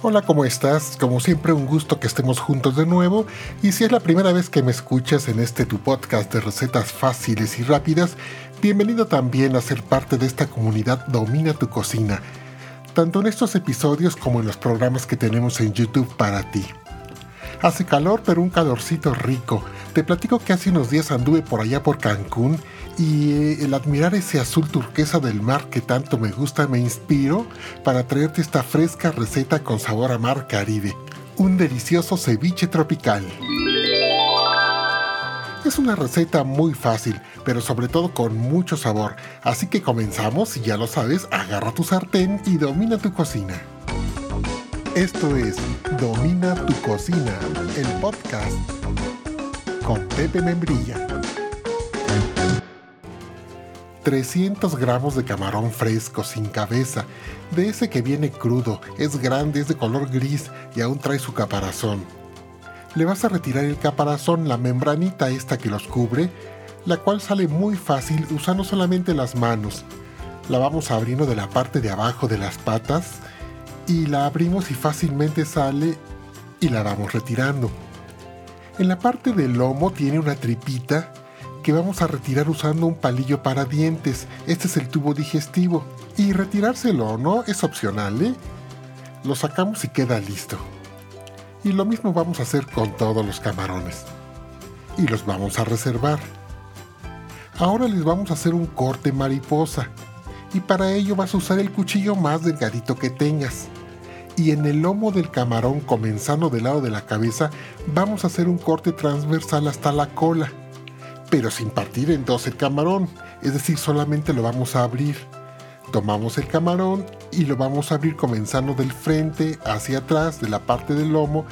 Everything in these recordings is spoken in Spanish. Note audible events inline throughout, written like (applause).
Hola, ¿cómo estás? Como siempre, un gusto que estemos juntos de nuevo. Y si es la primera vez que me escuchas en este tu podcast de recetas fáciles y rápidas, bienvenido también a ser parte de esta comunidad Domina tu Cocina, tanto en estos episodios como en los programas que tenemos en YouTube para ti. Hace calor, pero un calorcito rico. Te platico que hace unos días anduve por allá por Cancún y eh, el admirar ese azul turquesa del mar que tanto me gusta me inspiró para traerte esta fresca receta con sabor a mar Caribe, un delicioso ceviche tropical. Es una receta muy fácil, pero sobre todo con mucho sabor, así que comenzamos y ya lo sabes, agarra tu sartén y domina tu cocina. Esto es Domina tu cocina, el podcast con Pepe Membrilla. 300 gramos de camarón fresco sin cabeza, de ese que viene crudo, es grande, es de color gris y aún trae su caparazón. Le vas a retirar el caparazón, la membranita esta que los cubre, la cual sale muy fácil usando solamente las manos. La vamos abriendo de la parte de abajo de las patas y la abrimos y fácilmente sale y la vamos retirando. En la parte del lomo tiene una tripita que vamos a retirar usando un palillo para dientes. Este es el tubo digestivo. Y retirárselo no es opcional, ¿eh? Lo sacamos y queda listo. Y lo mismo vamos a hacer con todos los camarones. Y los vamos a reservar. Ahora les vamos a hacer un corte mariposa. Y para ello vas a usar el cuchillo más delgadito que tengas. Y en el lomo del camarón, comenzando del lado de la cabeza, vamos a hacer un corte transversal hasta la cola pero sin partir en dos el camarón, es decir, solamente lo vamos a abrir. Tomamos el camarón y lo vamos a abrir comenzando del frente hacia atrás de la parte del lomo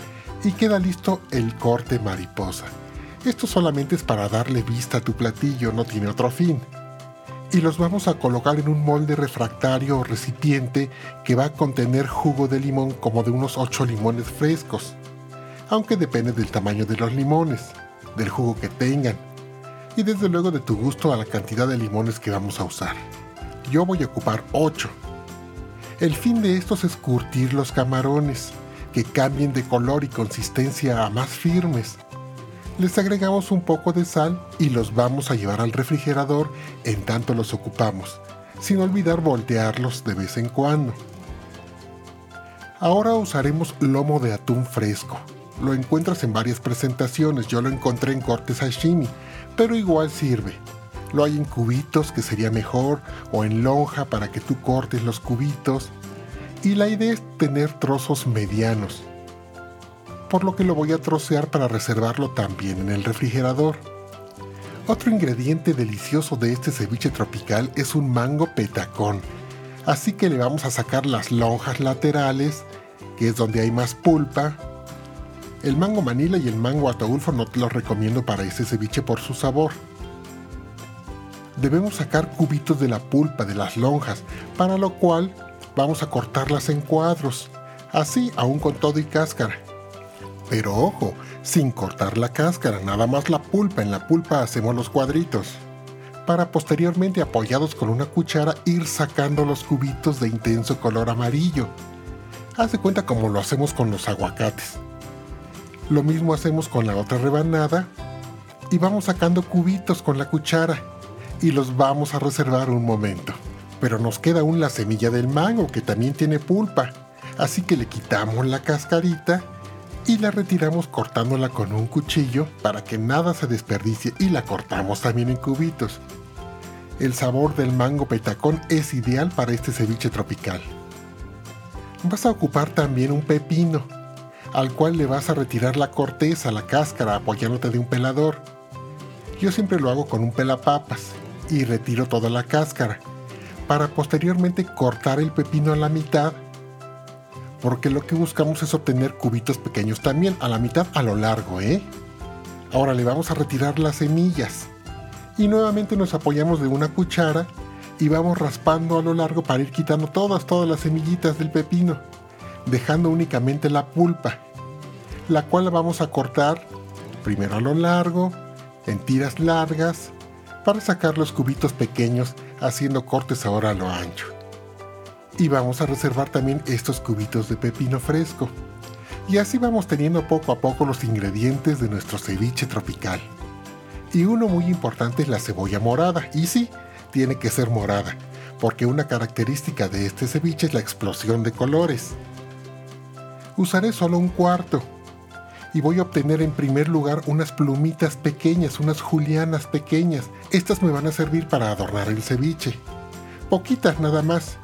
y queda listo el corte mariposa. Esto solamente es para darle vista a tu platillo, no tiene otro fin. Y los vamos a colocar en un molde refractario o recipiente que va a contener jugo de limón como de unos 8 limones frescos, aunque depende del tamaño de los limones, del jugo que tengan y desde luego de tu gusto a la cantidad de limones que vamos a usar. Yo voy a ocupar 8. El fin de estos es curtir los camarones, que cambien de color y consistencia a más firmes. Les agregamos un poco de sal y los vamos a llevar al refrigerador en tanto los ocupamos, sin olvidar voltearlos de vez en cuando. Ahora usaremos lomo de atún fresco. Lo encuentras en varias presentaciones, yo lo encontré en corte sashimi, pero igual sirve. Lo hay en cubitos, que sería mejor, o en lonja para que tú cortes los cubitos. Y la idea es tener trozos medianos, por lo que lo voy a trocear para reservarlo también en el refrigerador. Otro ingrediente delicioso de este ceviche tropical es un mango petacón, así que le vamos a sacar las lonjas laterales, que es donde hay más pulpa, el mango manila y el mango ataulfo no te los recomiendo para este ceviche por su sabor. Debemos sacar cubitos de la pulpa de las lonjas, para lo cual vamos a cortarlas en cuadros, así aún con todo y cáscara. Pero ojo, sin cortar la cáscara, nada más la pulpa, en la pulpa hacemos los cuadritos, para posteriormente apoyados con una cuchara ir sacando los cubitos de intenso color amarillo. Haz de cuenta como lo hacemos con los aguacates. Lo mismo hacemos con la otra rebanada y vamos sacando cubitos con la cuchara y los vamos a reservar un momento. Pero nos queda aún la semilla del mango que también tiene pulpa, así que le quitamos la cascarita y la retiramos cortándola con un cuchillo para que nada se desperdicie y la cortamos también en cubitos. El sabor del mango petacón es ideal para este ceviche tropical. Vas a ocupar también un pepino al cual le vas a retirar la corteza, la cáscara, apoyándote de un pelador. Yo siempre lo hago con un pelapapas y retiro toda la cáscara, para posteriormente cortar el pepino a la mitad, porque lo que buscamos es obtener cubitos pequeños también, a la mitad a lo largo, ¿eh? Ahora le vamos a retirar las semillas y nuevamente nos apoyamos de una cuchara y vamos raspando a lo largo para ir quitando todas, todas las semillitas del pepino, dejando únicamente la pulpa la cual vamos a cortar primero a lo largo, en tiras largas, para sacar los cubitos pequeños haciendo cortes ahora a lo ancho. Y vamos a reservar también estos cubitos de pepino fresco. Y así vamos teniendo poco a poco los ingredientes de nuestro ceviche tropical. Y uno muy importante es la cebolla morada. Y sí, tiene que ser morada, porque una característica de este ceviche es la explosión de colores. Usaré solo un cuarto. Y voy a obtener en primer lugar unas plumitas pequeñas, unas julianas pequeñas. Estas me van a servir para adornar el ceviche. Poquitas nada más.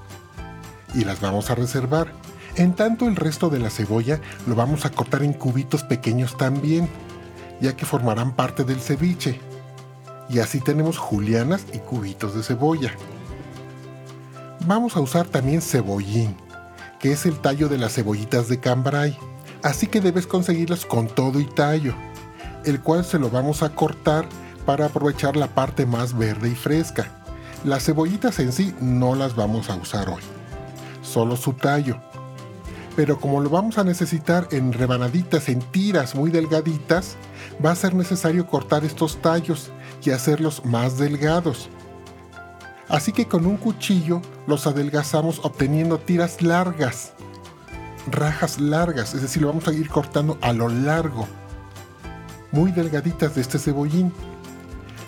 Y las vamos a reservar. En tanto el resto de la cebolla lo vamos a cortar en cubitos pequeños también, ya que formarán parte del ceviche. Y así tenemos julianas y cubitos de cebolla. Vamos a usar también cebollín, que es el tallo de las cebollitas de cambray. Así que debes conseguirlas con todo y tallo, el cual se lo vamos a cortar para aprovechar la parte más verde y fresca. Las cebollitas en sí no las vamos a usar hoy, solo su tallo pero como lo vamos a necesitar en rebanaditas, en tiras muy delgaditas, va a ser necesario cortar estos tallos y hacerlos más delgados. Así que con un cuchillo los adelgazamos obteniendo tiras largas, rajas largas, es decir, lo vamos a ir cortando a lo largo, muy delgaditas de este cebollín.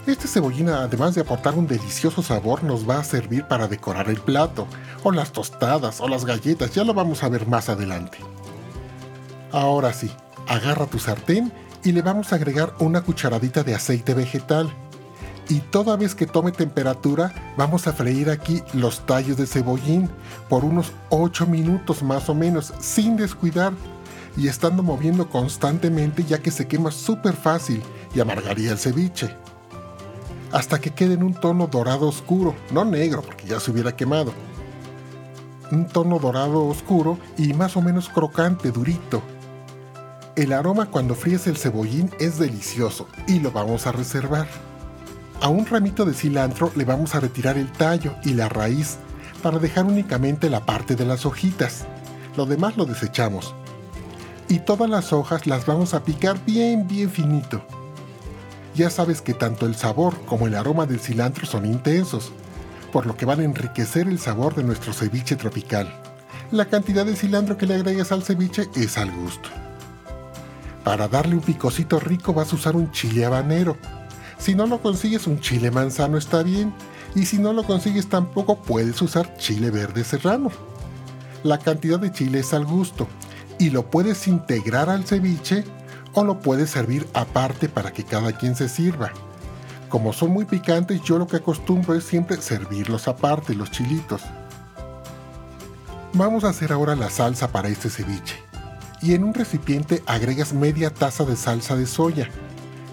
Este cebollín, además de aportar un delicioso sabor, nos va a servir para decorar el plato, o las tostadas, o las galletas, ya lo vamos a ver más adelante. Ahora sí, agarra tu sartén y le vamos a agregar una cucharadita de aceite vegetal. Y toda vez que tome temperatura, vamos a freír aquí los tallos de cebollín por unos 8 minutos más o menos, sin descuidar y estando moviendo constantemente ya que se quema súper fácil y amargaría el ceviche hasta que quede en un tono dorado oscuro, no negro porque ya se hubiera quemado. Un tono dorado oscuro y más o menos crocante, durito. El aroma cuando fríes el cebollín es delicioso y lo vamos a reservar. A un ramito de cilantro le vamos a retirar el tallo y la raíz para dejar únicamente la parte de las hojitas. Lo demás lo desechamos. Y todas las hojas las vamos a picar bien bien finito ya sabes que tanto el sabor como el aroma del cilantro son intensos, por lo que van a enriquecer el sabor de nuestro ceviche tropical. La cantidad de cilantro que le agregues al ceviche es al gusto. Para darle un picocito rico vas a usar un chile habanero. Si no lo consigues un chile manzano está bien, y si no lo consigues tampoco puedes usar chile verde serrano. La cantidad de chile es al gusto, y lo puedes integrar al ceviche o lo puedes servir aparte para que cada quien se sirva. Como son muy picantes, yo lo que acostumbro es siempre servirlos aparte, los chilitos. Vamos a hacer ahora la salsa para este ceviche. Y en un recipiente agregas media taza de salsa de soya.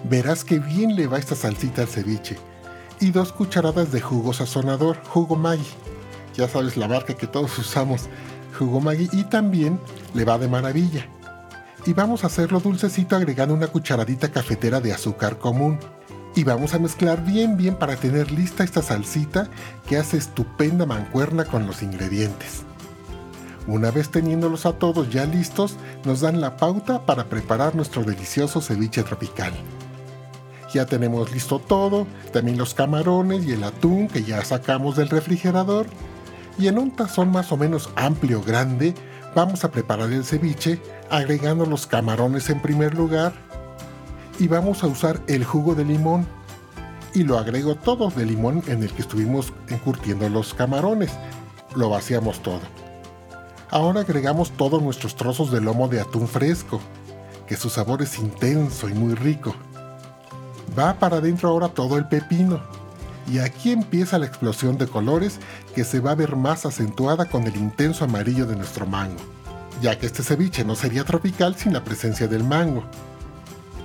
Verás que bien le va esta salsita al ceviche. Y dos cucharadas de jugo sazonador, jugo Maggi. Ya sabes la marca que todos (laughs) usamos, jugo Maggi. Y también le va de maravilla y vamos a hacerlo dulcecito agregando una cucharadita cafetera de azúcar común. Y vamos a mezclar bien bien para tener lista esta salsita que hace estupenda mancuerna con los ingredientes. Una vez teniéndolos a todos ya listos, nos dan la pauta para preparar nuestro delicioso ceviche tropical. Ya tenemos listo todo, también los camarones y el atún que ya sacamos del refrigerador. Y en un tazón más o menos amplio grande, vamos a preparar el ceviche agregando los camarones en primer lugar y vamos a usar el jugo de limón y lo agrego todo de limón en el que estuvimos encurtiendo los camarones. Lo vaciamos todo. Ahora agregamos todos nuestros trozos de lomo de atún fresco, que su sabor es intenso y muy rico. Va para adentro ahora todo el pepino. Y aquí empieza la explosión de colores que se va a ver más acentuada con el intenso amarillo de nuestro mango ya que este ceviche no sería tropical sin la presencia del mango.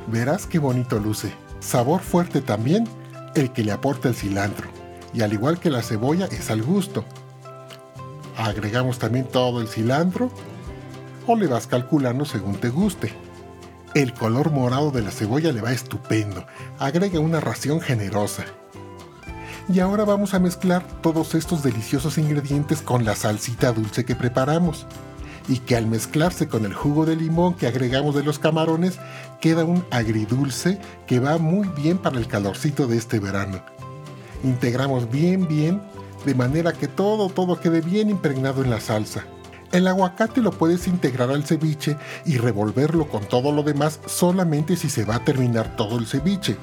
Verás qué bonito luce. Sabor fuerte también el que le aporta el cilantro, y al igual que la cebolla es al gusto. Agregamos también todo el cilantro o le vas calculando según te guste. El color morado de la cebolla le va estupendo, agrega una ración generosa. Y ahora vamos a mezclar todos estos deliciosos ingredientes con la salsita dulce que preparamos y que al mezclarse con el jugo de limón que agregamos de los camarones queda un agridulce que va muy bien para el calorcito de este verano. Integramos bien bien de manera que todo, todo quede bien impregnado en la salsa. El aguacate lo puedes integrar al ceviche y revolverlo con todo lo demás solamente si se va a terminar todo el ceviche.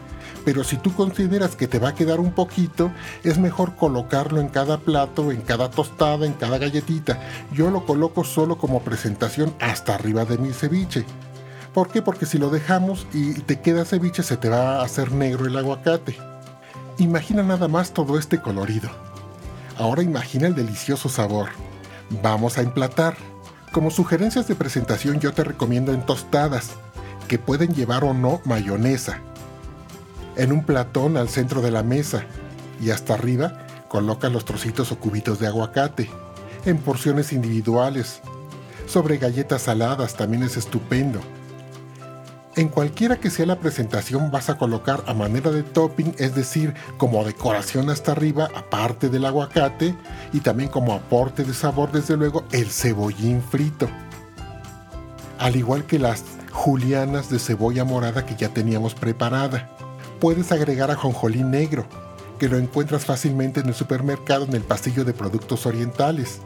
Pero si tú consideras que te va a quedar un poquito, es mejor colocarlo en cada plato, en cada tostada, en cada galletita. Yo lo coloco solo como presentación hasta arriba de mi ceviche. ¿Por qué? Porque si lo dejamos y te queda ceviche se te va a hacer negro el aguacate. Imagina nada más todo este colorido. Ahora imagina el delicioso sabor. Vamos a emplatar. Como sugerencias de presentación yo te recomiendo en tostadas, que pueden llevar o no mayonesa. En un platón al centro de la mesa y hasta arriba coloca los trocitos o cubitos de aguacate, en porciones individuales. Sobre galletas saladas también es estupendo. En cualquiera que sea la presentación vas a colocar a manera de topping, es decir, como decoración hasta arriba, aparte del aguacate, y también como aporte de sabor, desde luego, el cebollín frito. Al igual que las julianas de cebolla morada que ya teníamos preparada. Puedes agregar ajonjolín negro, que lo encuentras fácilmente en el supermercado en el pasillo de productos orientales.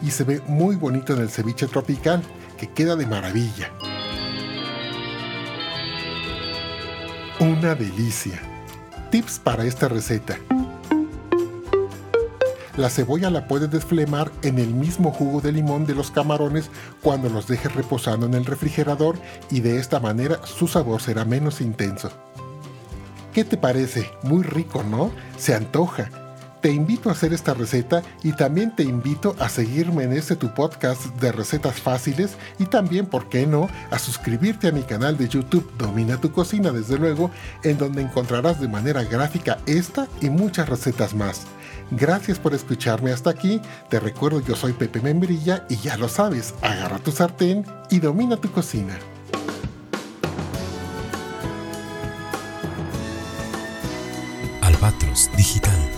Y se ve muy bonito en el ceviche tropical, que queda de maravilla. Una delicia. Tips para esta receta. La cebolla la puedes desflemar en el mismo jugo de limón de los camarones cuando los dejes reposando en el refrigerador y de esta manera su sabor será menos intenso. ¿Qué te parece? Muy rico, ¿no? Se antoja. Te invito a hacer esta receta y también te invito a seguirme en este tu podcast de recetas fáciles y también, ¿por qué no?, a suscribirte a mi canal de YouTube Domina tu cocina, desde luego, en donde encontrarás de manera gráfica esta y muchas recetas más. Gracias por escucharme hasta aquí. Te recuerdo, yo soy Pepe Membrilla y ya lo sabes, agarra tu sartén y domina tu cocina. Digital